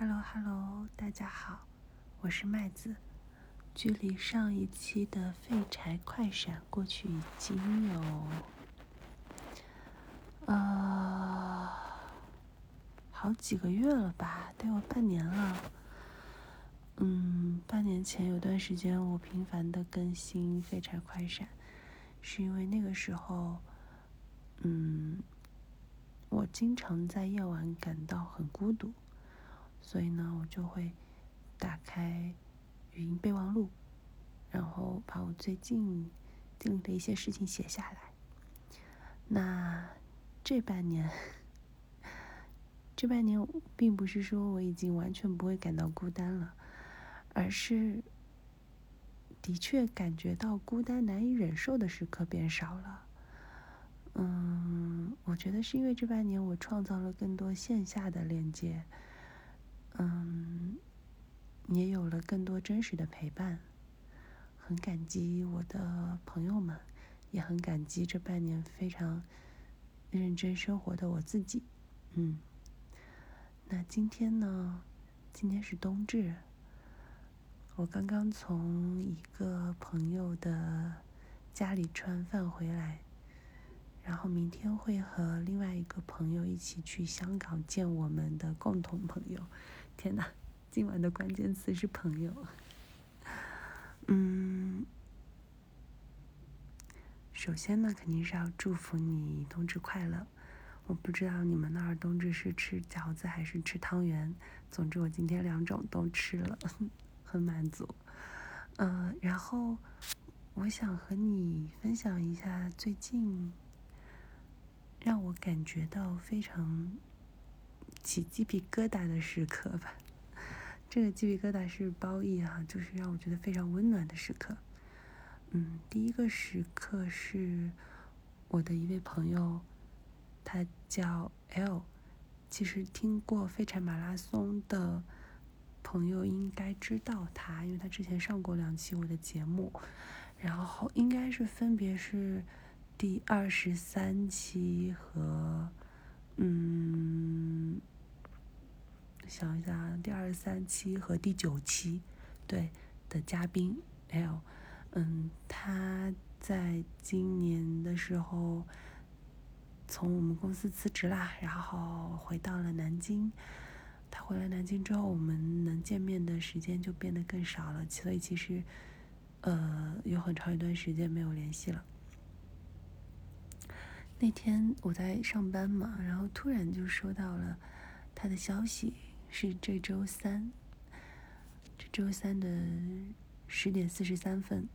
Hello Hello，大家好，我是麦子。距离上一期的废柴快闪过去已经有呃好几个月了吧，得有半年了。嗯，半年前有段时间我频繁的更新废柴快闪，是因为那个时候，嗯，我经常在夜晚感到很孤独。所以呢，我就会打开语音备忘录，然后把我最近经历的一些事情写下来。那这半年，这半年并不是说我已经完全不会感到孤单了，而是的确感觉到孤单难以忍受的时刻变少了。嗯，我觉得是因为这半年我创造了更多线下的链接。嗯，也有了更多真实的陪伴，很感激我的朋友们，也很感激这半年非常认真生活的我自己。嗯，那今天呢？今天是冬至，我刚刚从一个朋友的家里吃完饭回来。然后明天会和另外一个朋友一起去香港见我们的共同朋友。天哪，今晚的关键词是朋友。嗯，首先呢，肯定是要祝福你冬至快乐。我不知道你们那儿冬至是吃饺子还是吃汤圆，总之我今天两种都吃了，很满足。嗯，然后我想和你分享一下最近。让我感觉到非常起鸡皮疙瘩的时刻吧。这个鸡皮疙瘩是褒义哈，就是让我觉得非常温暖的时刻。嗯，第一个时刻是我的一位朋友，他叫 L。其实听过废柴马拉松的朋友应该知道他，因为他之前上过两期我的节目，然后应该是分别是。第二十三期和，嗯，想一下，第二十三期和第九期，对的嘉宾 L，嗯，他在今年的时候从我们公司辞职啦，然后回到了南京。他回来南京之后，我们能见面的时间就变得更少了，所以其实，呃，有很长一段时间没有联系了。那天我在上班嘛，然后突然就收到了他的消息，是这周三，这周三的十点四十三分，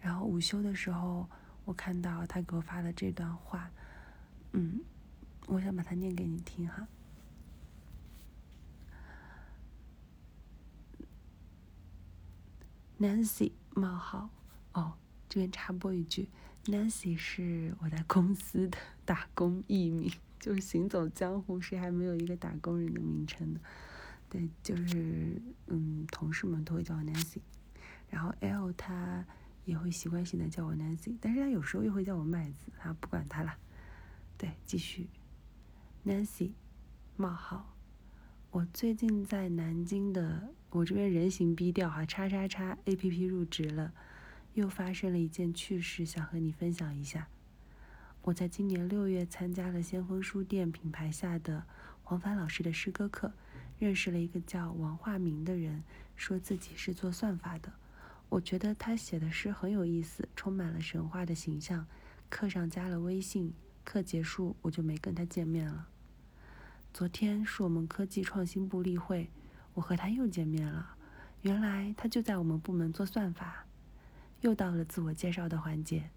然后午休的时候，我看到他给我发的这段话，嗯，我想把它念给你听哈。Nancy 冒号哦，这边插播一句。Nancy 是我在公司的打工艺名，就是行走江湖谁还没有一个打工人的名称呢？对，就是嗯，同事们都会叫我 Nancy，然后 L 他也会习惯性的叫我 Nancy，但是他有时候又会叫我麦子，啊，不管他了。对，继续，Nancy，冒号，我最近在南京的，我这边人形逼调哈，叉叉叉 A P P 入职了。又发生了一件趣事，想和你分享一下。我在今年六月参加了先锋书店品牌下的黄凡老师的诗歌课，认识了一个叫王化明的人，说自己是做算法的。我觉得他写的诗很有意思，充满了神话的形象。课上加了微信，课结束我就没跟他见面了。昨天是我们科技创新部例会，我和他又见面了。原来他就在我们部门做算法。又到了自我介绍的环节，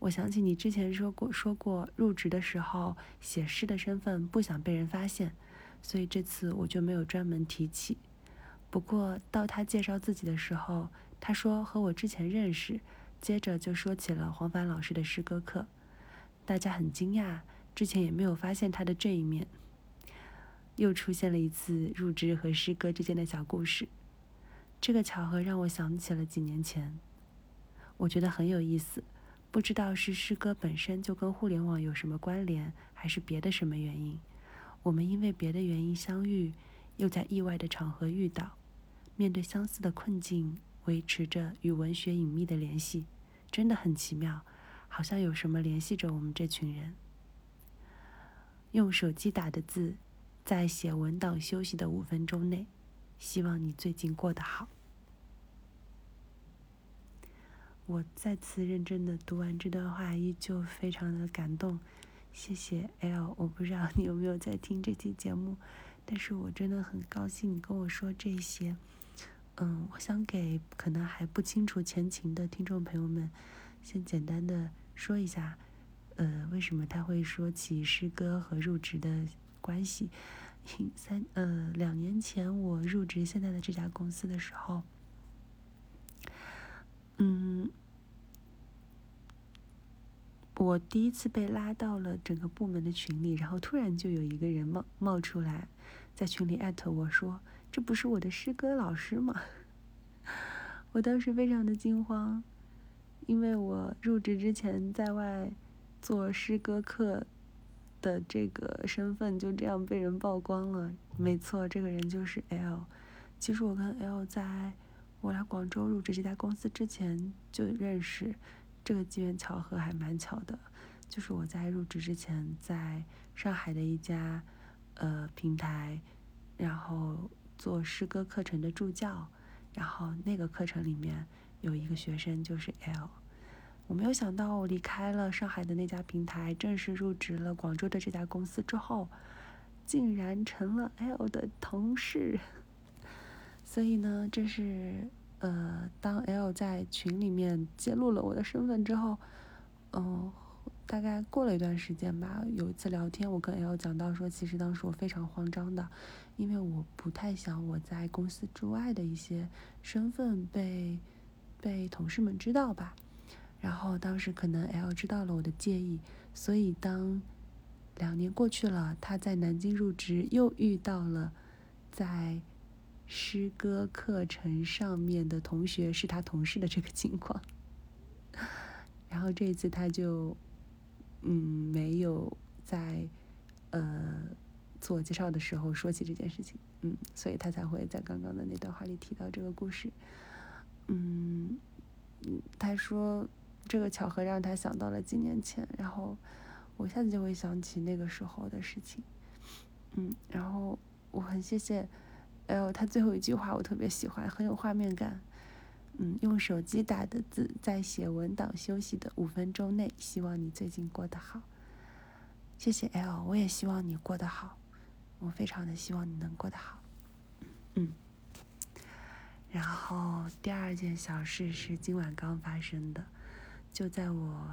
我想起你之前说过，说过入职的时候写诗的身份不想被人发现，所以这次我就没有专门提起。不过到他介绍自己的时候，他说和我之前认识，接着就说起了黄凡老师的诗歌课，大家很惊讶，之前也没有发现他的这一面。又出现了一次入职和诗歌之间的小故事，这个巧合让我想起了几年前。我觉得很有意思，不知道是诗歌本身就跟互联网有什么关联，还是别的什么原因。我们因为别的原因相遇，又在意外的场合遇到，面对相似的困境，维持着与文学隐秘的联系，真的很奇妙，好像有什么联系着我们这群人。用手机打的字，在写文档休息的五分钟内，希望你最近过得好。我再次认真的读完这段话，依旧非常的感动。谢谢 L，我不知道你有没有在听这期节目，但是我真的很高兴你跟我说这些。嗯，我想给可能还不清楚前情的听众朋友们，先简单的说一下，呃，为什么他会说起诗歌和入职的关系。三呃，两年前我入职现在的这家公司的时候，嗯。我第一次被拉到了整个部门的群里，然后突然就有一个人冒冒出来，在群里艾特我说：“这不是我的诗歌老师吗？” 我当时非常的惊慌，因为我入职之前在外做诗歌课的这个身份就这样被人曝光了。没错，这个人就是 L。其实我跟 L 在我来广州入职这家公司之前就认识。这个机缘巧合还蛮巧的，就是我在入职之前，在上海的一家呃平台，然后做诗歌课程的助教，然后那个课程里面有一个学生就是 L，我没有想到我离开了上海的那家平台，正式入职了广州的这家公司之后，竟然成了 L 的同事，所以呢，这是。呃，当 L 在群里面揭露了我的身份之后，嗯，大概过了一段时间吧，有一次聊天，我跟 L 讲到说，其实当时我非常慌张的，因为我不太想我在公司之外的一些身份被被同事们知道吧。然后当时可能 L 知道了我的介意，所以当两年过去了，他在南京入职，又遇到了在。诗歌课程上面的同学是他同事的这个情况，然后这一次他就，嗯，没有在呃自我介绍的时候说起这件事情，嗯，所以他才会在刚刚的那段话里提到这个故事，嗯，他说这个巧合让他想到了几年前，然后我一下子就会想起那个时候的事情，嗯，然后我很谢谢。还有他最后一句话我特别喜欢，很有画面感。嗯，用手机打的字，在写文档休息的五分钟内，希望你最近过得好。谢谢 L，我也希望你过得好，我非常的希望你能过得好。嗯。然后第二件小事是今晚刚发生的，就在我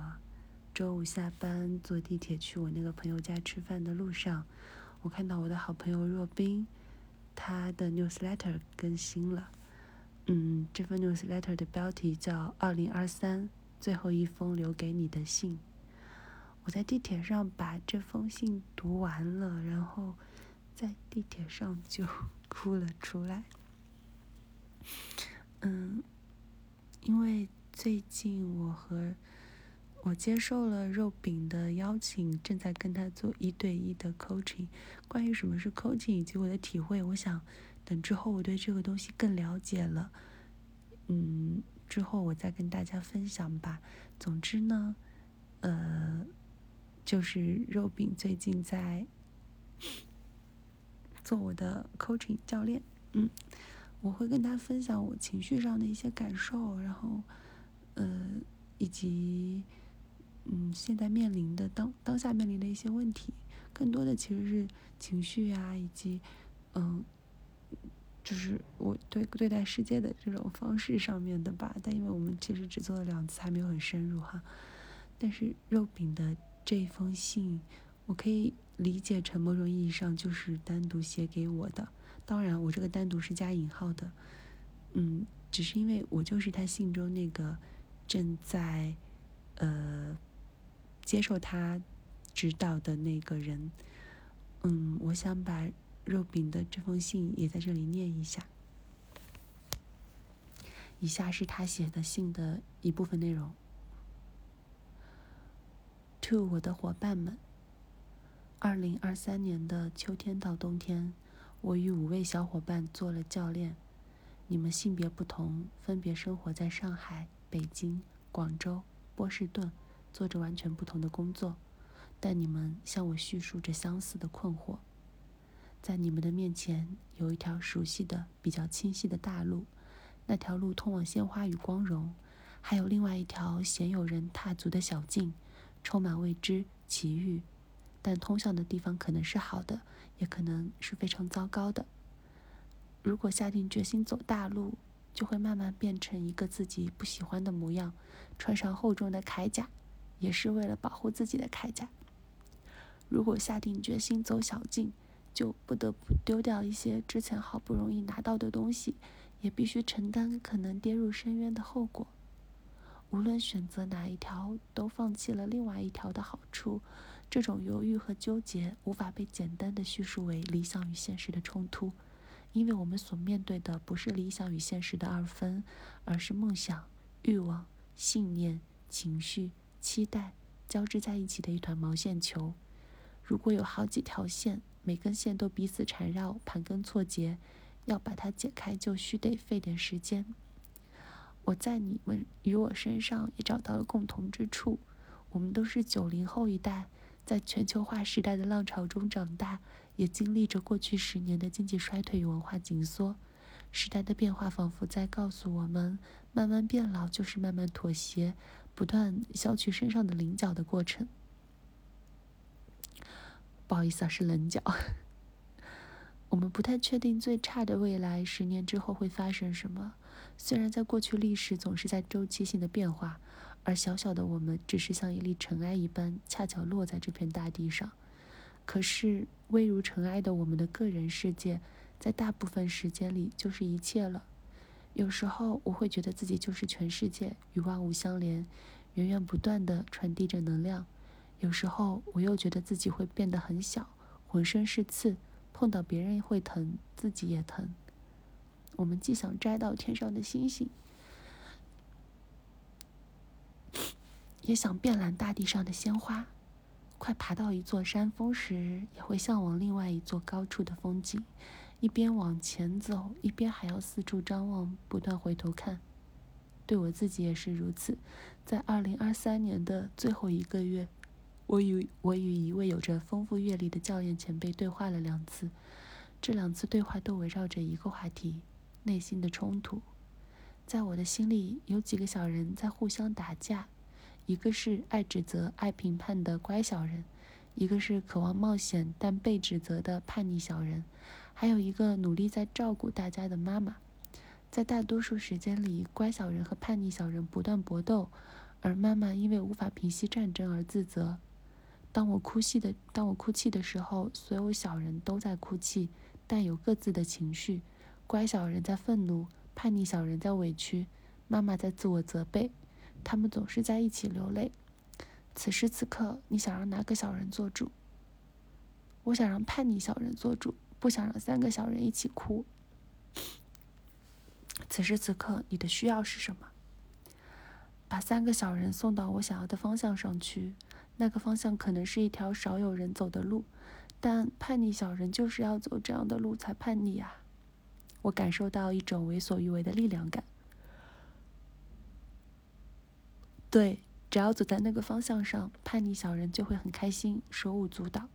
周五下班坐地铁去我那个朋友家吃饭的路上，我看到我的好朋友若冰。他的 newsletter 更新了，嗯，这份 newsletter 的标题叫《二零二三最后一封留给你的信》。我在地铁上把这封信读完了，然后在地铁上就 哭了出来。嗯，因为最近我和。我接受了肉饼的邀请，正在跟他做一对一的 coaching。关于什么是 coaching 以及我的体会，我想等之后我对这个东西更了解了，嗯，之后我再跟大家分享吧。总之呢，呃，就是肉饼最近在 做我的 coaching 教练，嗯，我会跟他分享我情绪上的一些感受，然后，呃，以及。嗯，现在面临的当当下面临的一些问题，更多的其实是情绪啊，以及嗯，就是我对对待世界的这种方式上面的吧。但因为我们其实只做了两次，还没有很深入哈。但是肉饼的这封信，我可以理解成某种意义上就是单独写给我的。当然，我这个单独是加引号的。嗯，只是因为我就是他信中那个正在呃。接受他指导的那个人，嗯，我想把肉饼的这封信也在这里念一下。以下是他写的信的一部分内容。To 我的伙伴们，二零二三年的秋天到冬天，我与五位小伙伴做了教练。你们性别不同，分别生活在上海、北京、广州、波士顿，做着完全不同的工作，但你们向我叙述着相似的困惑。在你们的面前，有一条熟悉的、比较清晰的大路，那条路通往鲜花与光荣；还有另外一条鲜有人踏足的小径，充满未知、奇遇，但通向的地方可能是好的，也可能是非常糟糕的。如果下定决心走大路，就会慢慢变成一个自己不喜欢的模样，穿上厚重的铠甲，也是为了保护自己的铠甲。如果下定决心走小径，就不得不丢掉一些之前好不容易拿到的东西，也必须承担可能跌入深渊的后果。无论选择哪一条，都放弃了另外一条的好处。这种犹豫和纠结，无法被简单的叙述为理想与现实的冲突。因为我们所面对的不是理想与现实的二分，而是梦想、欲望、信念、情绪、期待交织在一起的一团毛线球。如果有好几条线，每根线都彼此缠绕、盘根错节，要把它解开，就需得费点时间。我在你们与我身上也找到了共同之处，我们都是九零后一代，在全球化时代的浪潮中长大。也经历着过去十年的经济衰退与文化紧缩，时代的变化仿佛在告诉我们：慢慢变老就是慢慢妥协，不断削去身上的棱角的过程。不好意思啊，是棱角。我们不太确定最差的未来十年之后会发生什么。虽然在过去，历史总是在周期性的变化，而小小的我们只是像一粒尘埃一般，恰巧落在这片大地上。可是，微如尘埃的我们的个人世界，在大部分时间里就是一切了。有时候，我会觉得自己就是全世界，与万物相连，源源不断的传递着能量。有时候，我又觉得自己会变得很小，浑身是刺，碰到别人会疼，自己也疼。我们既想摘到天上的星星，也想遍览大地上的鲜花。快爬到一座山峰时，也会向往另外一座高处的风景，一边往前走，一边还要四处张望，不断回头看。对我自己也是如此。在二零二三年的最后一个月，我与我与一位有着丰富阅历的教练前辈对话了两次，这两次对话都围绕着一个话题：内心的冲突。在我的心里，有几个小人在互相打架。一个是爱指责、爱评判的乖小人，一个是渴望冒险但被指责的叛逆小人，还有一个努力在照顾大家的妈妈。在大多数时间里，乖小人和叛逆小人不断搏斗，而妈妈因为无法平息战争而自责。当我哭泣的当我哭泣的时候，所有小人都在哭泣，但有各自的情绪。乖小人在愤怒，叛逆小人在委屈，妈妈在自我责备。他们总是在一起流泪。此时此刻，你想让哪个小人做主？我想让叛逆小人做主，不想让三个小人一起哭。此时此刻，你的需要是什么？把三个小人送到我想要的方向上去。那个方向可能是一条少有人走的路，但叛逆小人就是要走这样的路才叛逆啊！我感受到一种为所欲为的力量感。对，只要走在那个方向上，叛逆小人就会很开心，手舞足蹈。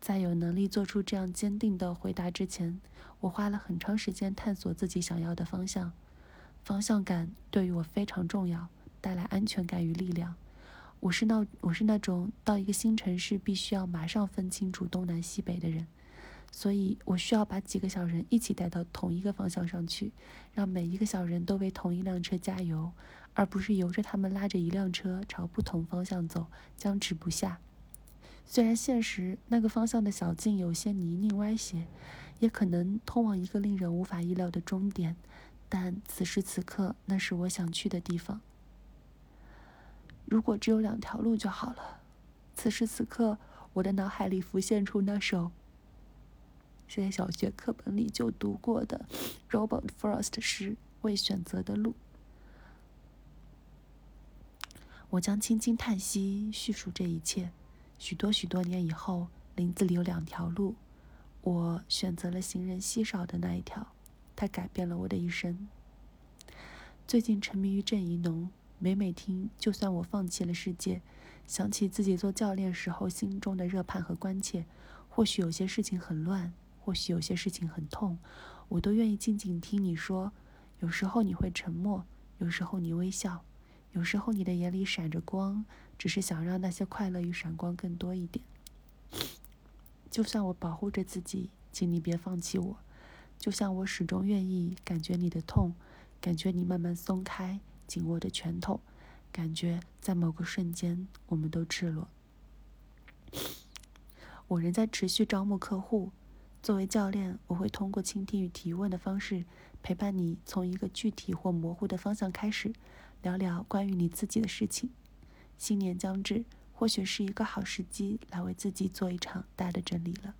在有能力做出这样坚定的回答之前，我花了很长时间探索自己想要的方向。方向感对于我非常重要，带来安全感与力量。我是那我是那种到一个新城市必须要马上分清楚东南西北的人。所以我需要把几个小人一起带到同一个方向上去，让每一个小人都为同一辆车加油，而不是由着他们拉着一辆车朝不同方向走，僵持不下。虽然现实那个方向的小径有些泥泞歪斜，也可能通往一个令人无法意料的终点，但此时此刻那是我想去的地方。如果只有两条路就好了。此时此刻，我的脑海里浮现出那首。在小学课本里就读过的 Robert Frost 诗《未选择的路》，我将轻轻叹息，叙述这一切。许多许多年以后，林子里有两条路，我选择了行人稀少的那一条，它改变了我的一生。最近沉迷于郑怡农，每每听，就算我放弃了世界，想起自己做教练时候心中的热盼和关切，或许有些事情很乱，或许有些事情很痛，我都愿意静静听你说。有时候你会沉默，有时候你微笑，有时候你的眼里闪着光，只是想让那些快乐与闪光更多一点。就算我保护着自己，请你别放弃我。就像我始终愿意感觉你的痛，感觉你慢慢松开紧握的拳头，感觉在某个瞬间我们都赤裸。我仍在持续招募客户。作为教练，我会通过倾听与提问的方式，陪伴你从一个具体或模糊的方向开始，聊聊关于你自己的事情。新年将至。或许是一个好时机来为自己做一场大的整理了。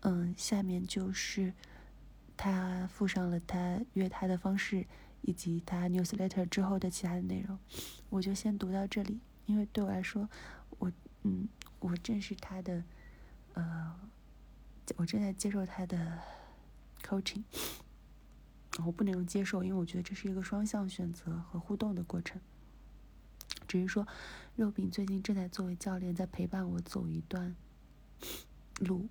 嗯，下面就是他附上了他约他的方式，以及他 newsletter 之后的其他的内容。我就先读到这里，因为对我来说，我嗯，我正是他的，呃，我正在接受他的 coaching。我不能接受，因为我觉得这是一个双向选择和互动的过程。只是说，肉饼最近正在作为教练，在陪伴我走一段路，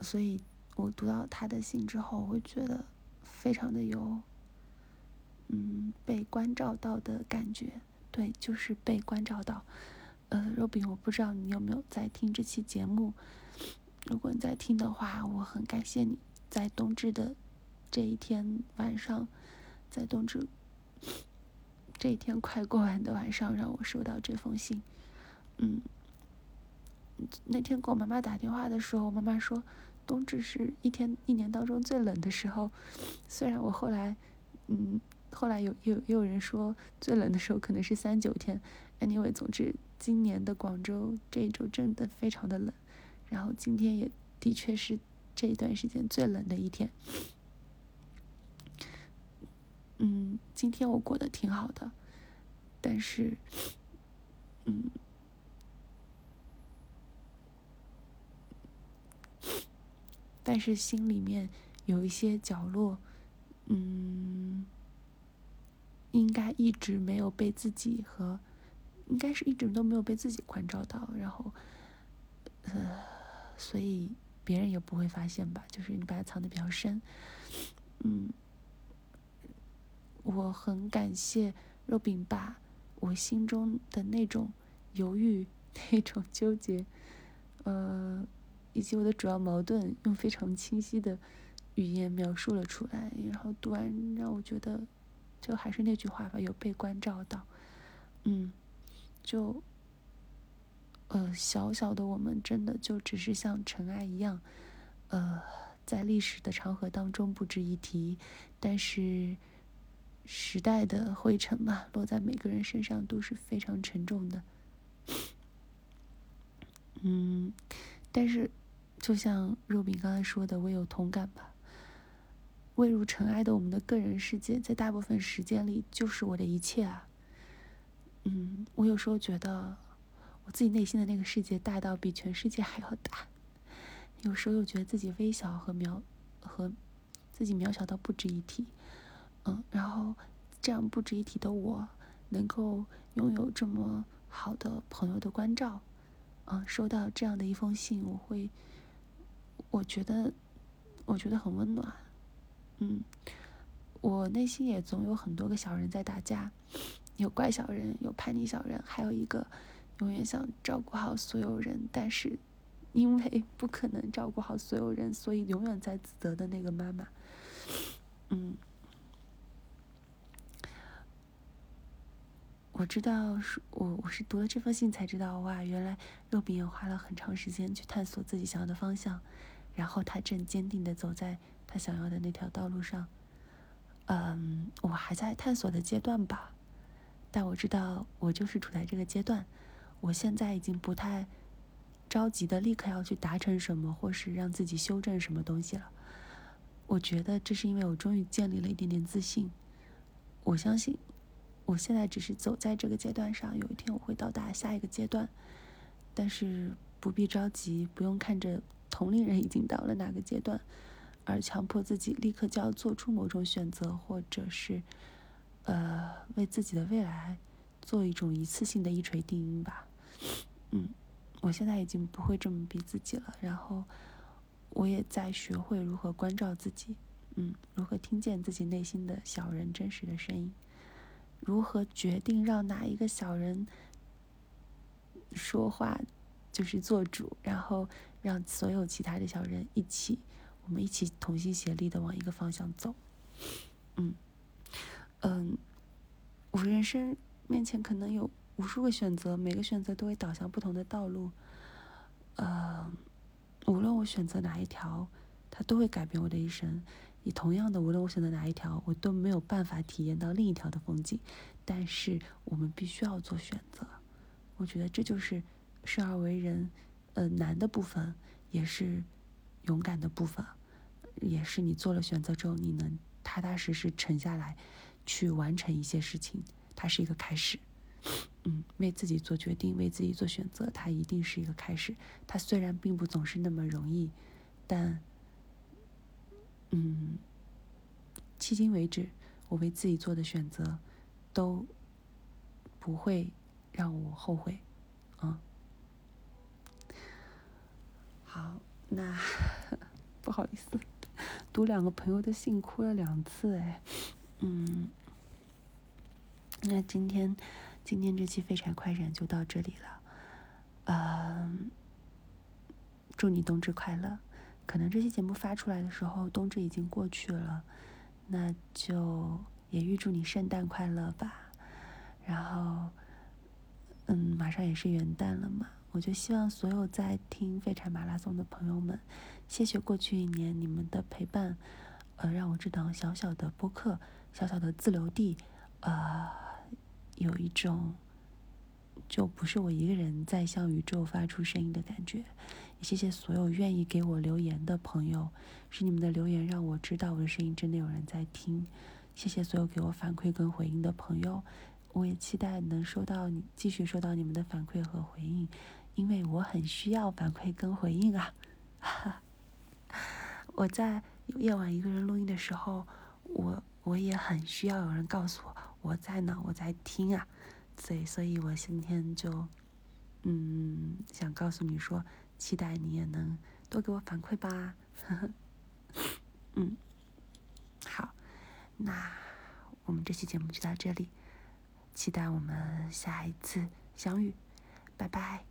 所以我读到他的信之后，我会觉得非常的有，嗯，被关照到的感觉。对，就是被关照到。呃，肉饼，我不知道你有没有在听这期节目，如果你在听的话，我很感谢你在冬至的这一天晚上，在冬至。这一天快过完的晚上，让我收到这封信。嗯，那天给我妈妈打电话的时候，我妈妈说，冬至是一天一年当中最冷的时候。虽然我后来，嗯，后来有有也有人说，最冷的时候可能是三九天。Anyway，总之今年的广州这一周真的非常的冷。然后今天也的确是这一段时间最冷的一天。嗯，今天我过得挺好的，但是，嗯，但是心里面有一些角落，嗯，应该一直没有被自己和，应该是一直都没有被自己关照到，然后，呃，所以别人也不会发现吧？就是你把它藏的比较深，嗯。我很感谢肉饼把我心中的那种犹豫、那种纠结，呃，以及我的主要矛盾，用非常清晰的语言描述了出来。然后读完，让我觉得，就还是那句话吧，有被关照到。嗯，就，呃，小小的我们，真的就只是像尘埃一样，呃，在历史的长河当中不值一提，但是。时代的灰尘吧，落在每个人身上都是非常沉重的。嗯，但是就像肉饼刚才说的，我有同感吧。未入尘埃的我们的个人世界，在大部分时间里就是我的一切啊。嗯，我有时候觉得我自己内心的那个世界大到比全世界还要大，有时候又觉得自己微小和渺和自己渺小到不值一提。嗯，然后这样不值一提的我，能够拥有这么好的朋友的关照，嗯，收到这样的一封信，我会，我觉得，我觉得很温暖。嗯，我内心也总有很多个小人在打架，有怪小人，有叛逆小人，还有一个永远想照顾好所有人，但是因为不可能照顾好所有人，所以永远在自责的那个妈妈。嗯。我知道是我我是读了这封信才知道哇，原来肉饼也花了很长时间去探索自己想要的方向，然后他正坚定的走在他想要的那条道路上。嗯，我还在探索的阶段吧，但我知道我就是处在这个阶段。我现在已经不太着急的立刻要去达成什么，或是让自己修正什么东西了。我觉得这是因为我终于建立了一点点自信，我相信。我现在只是走在这个阶段上，有一天我会到达下一个阶段，但是不必着急，不用看着。同龄人已经到了哪个阶段，而强迫自己立刻就要做出某种选择，或者是，呃，为自己的未来做一种一次性的一锤定音吧。嗯，我现在已经不会这么逼自己了，然后我也在学会如何关照自己，嗯，如何听见自己内心的小人真实的声音，如何决定让哪一个小人说话。就是做主，然后让所有其他的小人一起，我们一起同心协力的往一个方向走。嗯，嗯，我人生面前可能有无数个选择，每个选择都会导向不同的道路。呃，无论我选择哪一条，它都会改变我的一生。你同样的，无论我选择哪一条，我都没有办法体验到另一条的风景。但是我们必须要做选择。我觉得这就是。生而为人，呃，难的部分也是勇敢的部分，也是你做了选择之后，你能踏踏实实沉下来，去完成一些事情，它是一个开始。嗯，为自己做决定，为自己做选择，它一定是一个开始。它虽然并不总是那么容易，但，嗯，迄今为止，我为自己做的选择，都不会让我后悔，啊。好，那 不好意思，读两个朋友的信哭了两次哎，嗯，那今天今天这期废柴快闪就到这里了，嗯，祝你冬至快乐。可能这期节目发出来的时候，冬至已经过去了，那就也预祝你圣诞快乐吧。然后，嗯，马上也是元旦了嘛。我就希望所有在听废柴马拉松的朋友们，谢谢过去一年你们的陪伴，呃，让我这档小小的播客、小小的自留地，呃，有一种就不是我一个人在向宇宙发出声音的感觉。谢谢所有愿意给我留言的朋友，是你们的留言让我知道我的声音真的有人在听。谢谢所有给我反馈跟回应的朋友，我也期待能收到你继续收到你们的反馈和回应。因为我很需要反馈跟回应啊！我在夜晚一个人录音的时候，我我也很需要有人告诉我我在呢，我在听啊。所以，所以我今天就嗯想告诉你说，期待你也能多给我反馈吧。嗯，好，那我们这期节目就到这里，期待我们下一次相遇，拜拜。